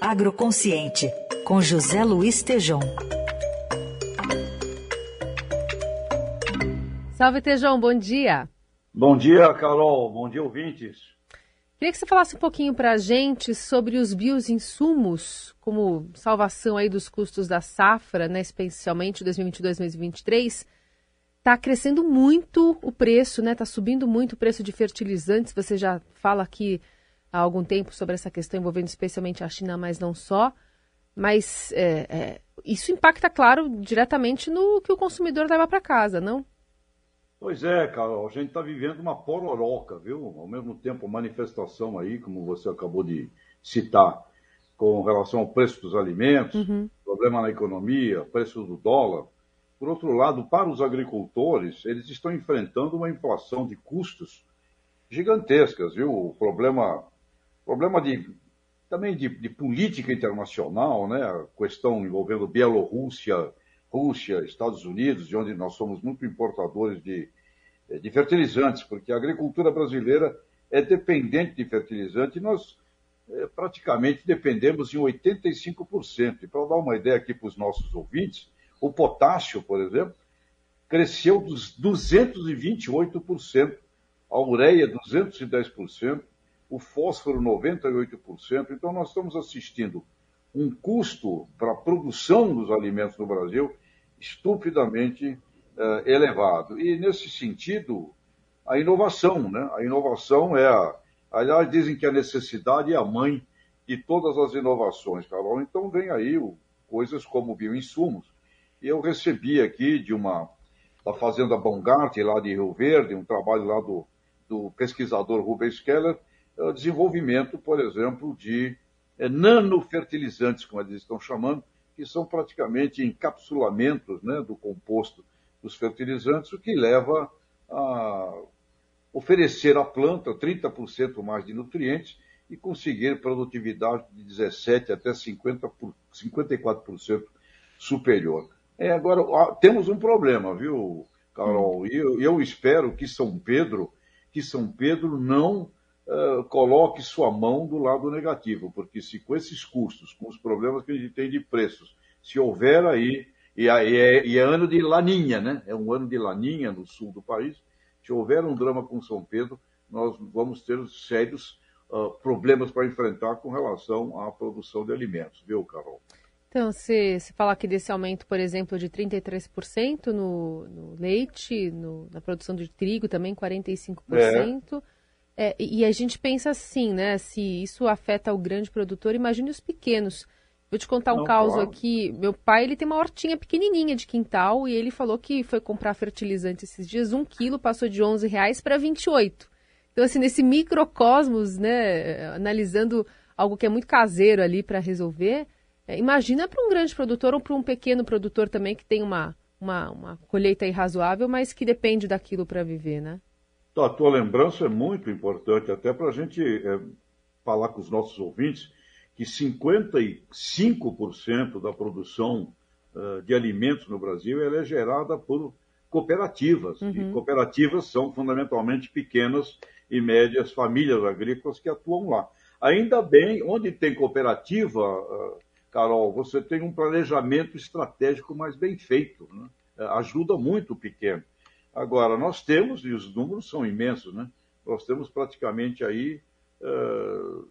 Agroconsciente, com José Luiz Tejom. Salve, Tejão, bom dia. Bom dia, Carol. Bom dia, ouvintes. Queria que você falasse um pouquinho para a gente sobre os bioinsumos, como salvação aí dos custos da safra, né, especialmente 2022-2023. Está crescendo muito o preço, né? Está subindo muito o preço de fertilizantes. Você já fala aqui há algum tempo sobre essa questão envolvendo especialmente a China, mas não só. Mas é, é, isso impacta, claro, diretamente no que o consumidor leva para casa, não? Pois é, Carol, a gente está vivendo uma pororoca, viu? Ao mesmo tempo, manifestação aí, como você acabou de citar, com relação ao preço dos alimentos, uhum. problema na economia, preço do dólar. Por outro lado, para os agricultores, eles estão enfrentando uma inflação de custos gigantescas, viu? O problema, problema de, também de, de política internacional, né? A questão envolvendo Bielorrússia, Rússia, Estados Unidos, de onde nós somos muito importadores de, de fertilizantes, porque a agricultura brasileira é dependente de fertilizante e nós é, praticamente dependemos em 85%. E para dar uma ideia aqui para os nossos ouvintes, o potássio, por exemplo, cresceu dos 228%, a ureia 210%, o fósforo 98%. Então nós estamos assistindo um custo para a produção dos alimentos no Brasil estupidamente uh, elevado. E, nesse sentido, a inovação, né? A inovação é a. Aliás, dizem que a necessidade é a mãe de todas as inovações, Carol. Então, vem aí o, coisas como bioinsumos. Eu recebi aqui de uma. da Fazenda Bongart, lá de Rio Verde, um trabalho lá do, do pesquisador Rubens Keller, desenvolvimento, por exemplo, de é, nanofertilizantes, como eles estão chamando, que são praticamente encapsulamentos né, do composto dos fertilizantes, o que leva a oferecer à planta 30% mais de nutrientes e conseguir produtividade de 17% até 50 por, 54% superior. É, agora, temos um problema, viu, Carol? E eu, eu espero que São Pedro, que São Pedro não coloque sua mão do lado negativo, porque se com esses custos, com os problemas que a gente tem de preços, se houver aí, e, é, e é ano de laninha, né? É um ano de laninha no sul do país, se houver um drama com São Pedro, nós vamos ter sérios uh, problemas para enfrentar com relação à produção de alimentos, viu, Carol? Então, se, se falar aqui desse aumento, por exemplo, de 33% no, no leite, no, na produção de trigo também 45%, é. É, e a gente pensa assim, né? Se isso afeta o grande produtor, imagine os pequenos. Vou te contar um Não, caso claro. aqui. Meu pai ele tem uma hortinha pequenininha de quintal e ele falou que foi comprar fertilizante esses dias. Um quilo passou de 11 reais para 28. Então, assim, nesse microcosmos, né? Analisando algo que é muito caseiro ali para resolver, é, imagina para um grande produtor ou para um pequeno produtor também que tem uma, uma, uma colheita aí razoável, mas que depende daquilo para viver, né? Então, a tua lembrança é muito importante, até para a gente é, falar com os nossos ouvintes que 55% da produção uh, de alimentos no Brasil é gerada por cooperativas. Uhum. E cooperativas são fundamentalmente pequenas e médias famílias agrícolas que atuam lá. Ainda bem, onde tem cooperativa, uh, Carol, você tem um planejamento estratégico mais bem feito. Né? Ajuda muito o pequeno. Agora, nós temos, e os números são imensos, né? Nós temos praticamente aí, uh,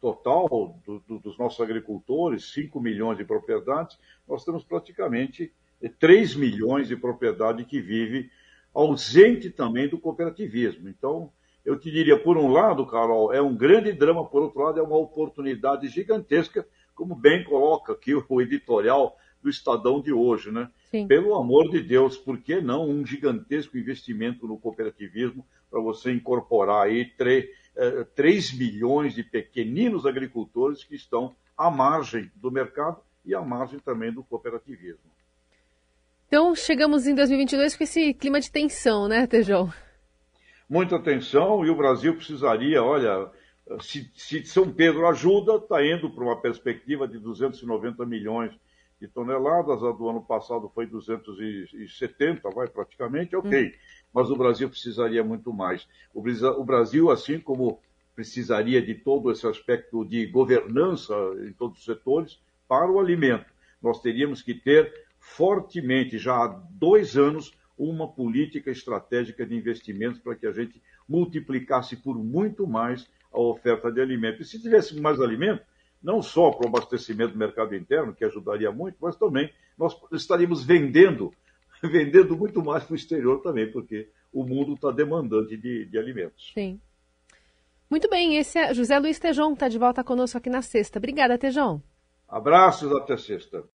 total do, do, dos nossos agricultores, 5 milhões de propriedades, nós temos praticamente 3 milhões de propriedade que vive ausente também do cooperativismo. Então, eu te diria, por um lado, Carol, é um grande drama, por outro lado, é uma oportunidade gigantesca, como bem coloca aqui o editorial do Estadão de hoje, né? Sim. Pelo amor de Deus, por que não um gigantesco investimento no cooperativismo para você incorporar aí 3, 3 eh, milhões de pequeninos agricultores que estão à margem do mercado e à margem também do cooperativismo. Então, chegamos em 2022 com esse clima de tensão, né, Tejão? Muita tensão e o Brasil precisaria, olha, se, se São Pedro ajuda, está indo para uma perspectiva de 290 milhões de toneladas, a do ano passado foi 270, vai praticamente, ok. Hum. Mas o Brasil precisaria muito mais. O Brasil, assim como precisaria de todo esse aspecto de governança em todos os setores para o alimento. Nós teríamos que ter fortemente, já há dois anos, uma política estratégica de investimentos para que a gente multiplicasse por muito mais a oferta de alimentos. E se tivéssemos mais alimento, não só para o abastecimento do mercado interno, que ajudaria muito, mas também nós estaríamos vendendo, vendendo muito mais para o exterior também, porque o mundo está demandante de, de alimentos. Sim. Muito bem, esse é José Luiz Tejon, está de volta conosco aqui na sexta. Obrigada, Tejon. Abraços até sexta.